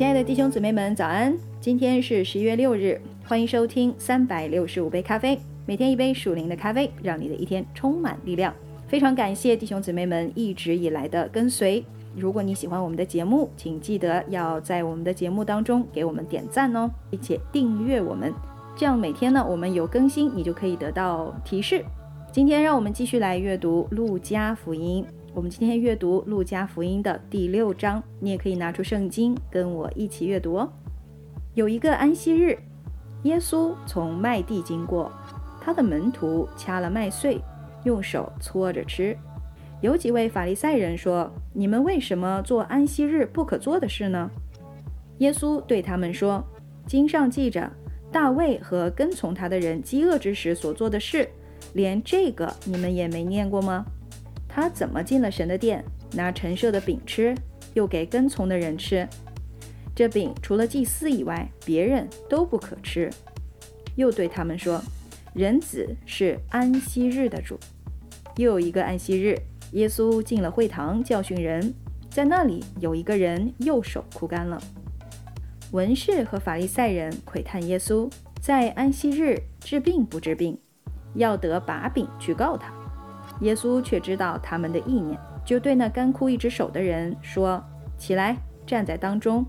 亲爱的弟兄姊妹们，早安！今天是十一月六日，欢迎收听三百六十五杯咖啡，每天一杯属灵的咖啡，让你的一天充满力量。非常感谢弟兄姊妹们一直以来的跟随。如果你喜欢我们的节目，请记得要在我们的节目当中给我们点赞哦，并且订阅我们，这样每天呢我们有更新，你就可以得到提示。今天让我们继续来阅读路加福音。我们今天阅读路加福音的第六章，你也可以拿出圣经跟我一起阅读哦。有一个安息日，耶稣从麦地经过，他的门徒掐了麦穗，用手搓着吃。有几位法利赛人说：“你们为什么做安息日不可做的事呢？”耶稣对他们说：“经上记着，大卫和跟从他的人饥饿之时所做的事，连这个你们也没念过吗？”他怎么进了神的殿，拿陈设的饼吃，又给跟从的人吃？这饼除了祭司以外，别人都不可吃。又对他们说：“人子是安息日的主。”又有一个安息日，耶稣进了会堂教训人，在那里有一个人右手枯干了。文士和法利赛人窥探耶稣在安息日治病不治病，要得把柄去告他。耶稣却知道他们的意念，就对那干枯一只手的人说：“起来，站在当中。”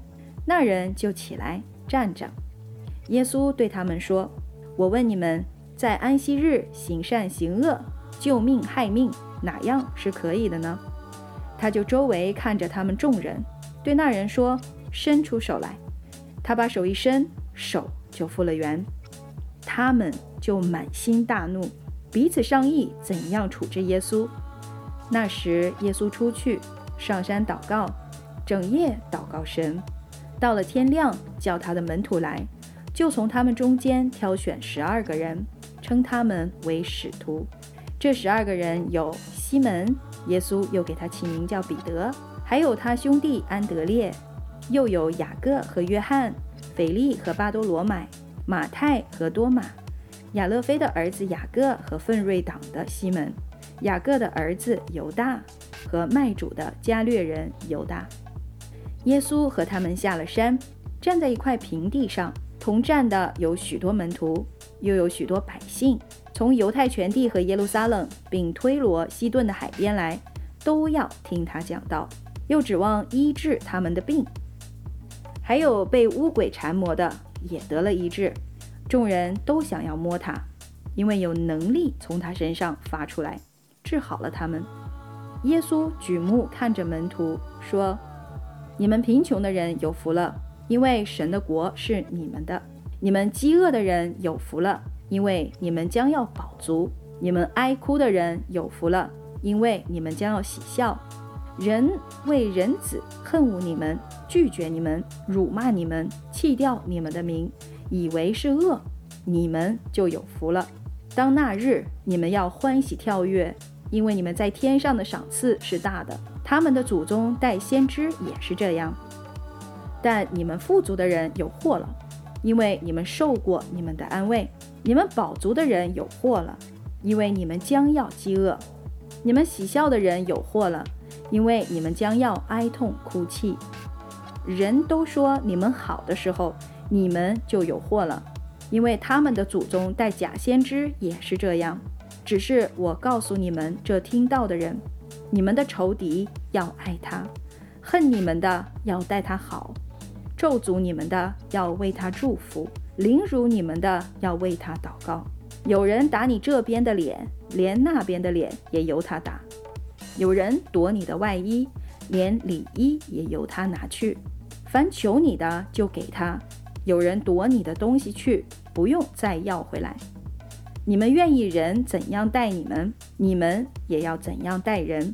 那人就起来站着。耶稣对他们说：“我问你们，在安息日行善行恶、救命害命，哪样是可以的呢？”他就周围看着他们众人，对那人说：“伸出手来。”他把手一伸，手就复了原。他们就满心大怒。彼此商议怎样处置耶稣。那时，耶稣出去上山祷告，整夜祷告神。到了天亮，叫他的门徒来，就从他们中间挑选十二个人，称他们为使徒。这十二个人有西门，耶稣又给他起名叫彼得；还有他兄弟安德烈，又有雅各和约翰，腓力和巴多罗买，马太和多马。亚勒菲的儿子雅各和奋锐党的西门，雅各的儿子犹大和卖主的加略人犹大。耶稣和他们下了山，站在一块平地上，同站的有许多门徒，又有许多百姓，从犹太全地和耶路撒冷，并推罗、西顿的海边来，都要听他讲道，又指望医治他们的病。还有被污鬼缠磨的，也得了医治。众人都想要摸他，因为有能力从他身上发出来，治好了他们。耶稣举目看着门徒，说：“你们贫穷的人有福了，因为神的国是你们的；你们饥饿的人有福了，因为你们将要饱足；你们哀哭的人有福了，因为你们将要喜笑。人为人子恨恶你们，拒绝你们，辱骂你们，弃掉你们的名。”以为是恶，你们就有福了。当那日，你们要欢喜跳跃，因为你们在天上的赏赐是大的。他们的祖宗带先知也是这样。但你们富足的人有祸了，因为你们受过你们的安慰；你们饱足的人有祸了，因为你们将要饥饿；你们喜笑的人有祸了，因为你们将要哀痛哭泣。人都说你们好的时候。你们就有祸了，因为他们的祖宗带假先知也是这样。只是我告诉你们这听到的人，你们的仇敌要爱他，恨你们的要待他好，咒诅你们的要为他祝福，凌辱你们的要为他祷告。有人打你这边的脸，连那边的脸也由他打；有人夺你的外衣，连里衣也由他拿去。凡求你的，就给他。有人夺你的东西去，不用再要回来。你们愿意人怎样待你们，你们也要怎样待人。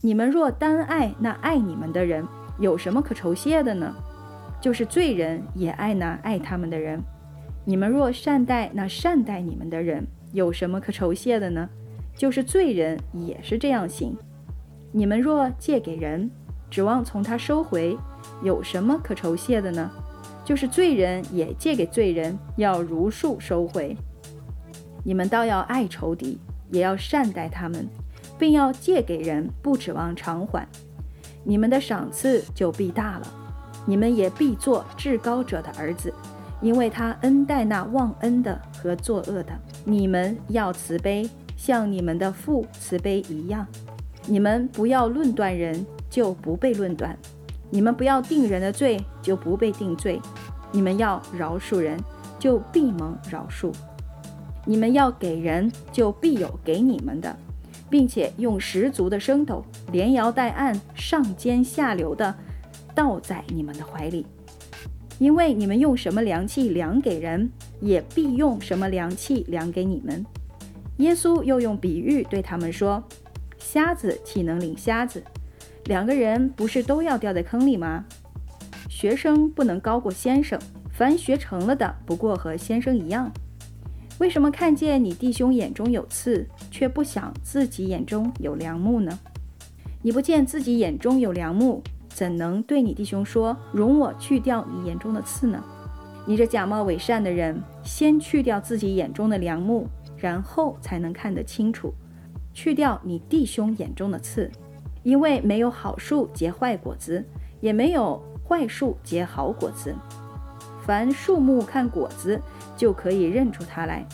你们若单爱那爱你们的人，有什么可酬谢的呢？就是罪人也爱那爱他们的人。你们若善待那善待你们的人，有什么可酬谢的呢？就是罪人也是这样行。你们若借给人，指望从他收回，有什么可酬谢的呢？就是罪人也借给罪人，要如数收回。你们倒要爱仇敌，也要善待他们，并要借给人，不指望偿还。你们的赏赐就必大了，你们也必做至高者的儿子，因为他恩待那忘恩的和作恶的。你们要慈悲，像你们的父慈悲一样。你们不要论断人，就不被论断；你们不要定人的罪，就不被定罪；你们要饶恕人，就必蒙饶恕；你们要给人，就必有给你们的，并且用十足的升斗，连摇带按，上尖下流的倒在你们的怀里。因为你们用什么量器量给人，也必用什么量器量给你们。耶稣又用比喻对他们说。瞎子岂能领瞎子？两个人不是都要掉在坑里吗？学生不能高过先生，凡学成了的，不过和先生一样。为什么看见你弟兄眼中有刺，却不想自己眼中有梁木呢？你不见自己眼中有梁木，怎能对你弟兄说：“容我去掉你眼中的刺呢？”你这假冒伪善的人，先去掉自己眼中的梁木，然后才能看得清楚。去掉你弟兄眼中的刺，因为没有好树结坏果子，也没有坏树结好果子。凡树木看果子，就可以认出它来。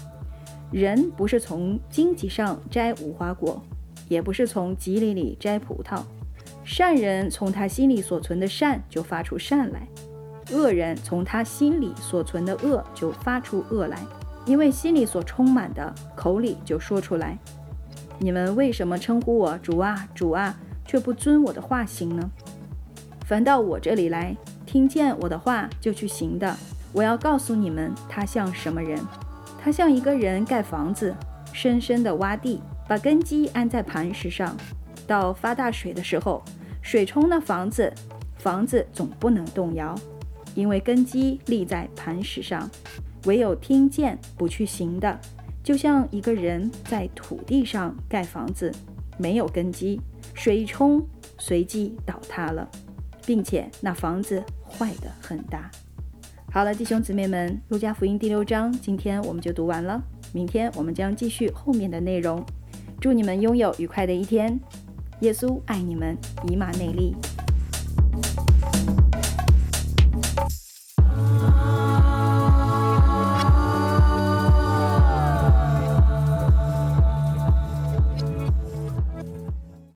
人不是从荆棘上摘无花果，也不是从棘里里摘葡萄。善人从他心里所存的善就发出善来，恶人从他心里所存的恶就发出恶来，因为心里所充满的，口里就说出来。你们为什么称呼我主啊主啊，却不遵我的话行呢？凡到我这里来，听见我的话就去行的，我要告诉你们，他像什么人？他像一个人盖房子，深深的挖地，把根基安在磐石上。到发大水的时候，水冲那房子，房子总不能动摇，因为根基立在磐石上。唯有听见不去行的。就像一个人在土地上盖房子，没有根基，水一冲，随即倒塌了，并且那房子坏得很大。好了，弟兄姊妹们，《路加福音》第六章，今天我们就读完了。明天我们将继续后面的内容。祝你们拥有愉快的一天。耶稣爱你们，以马内利。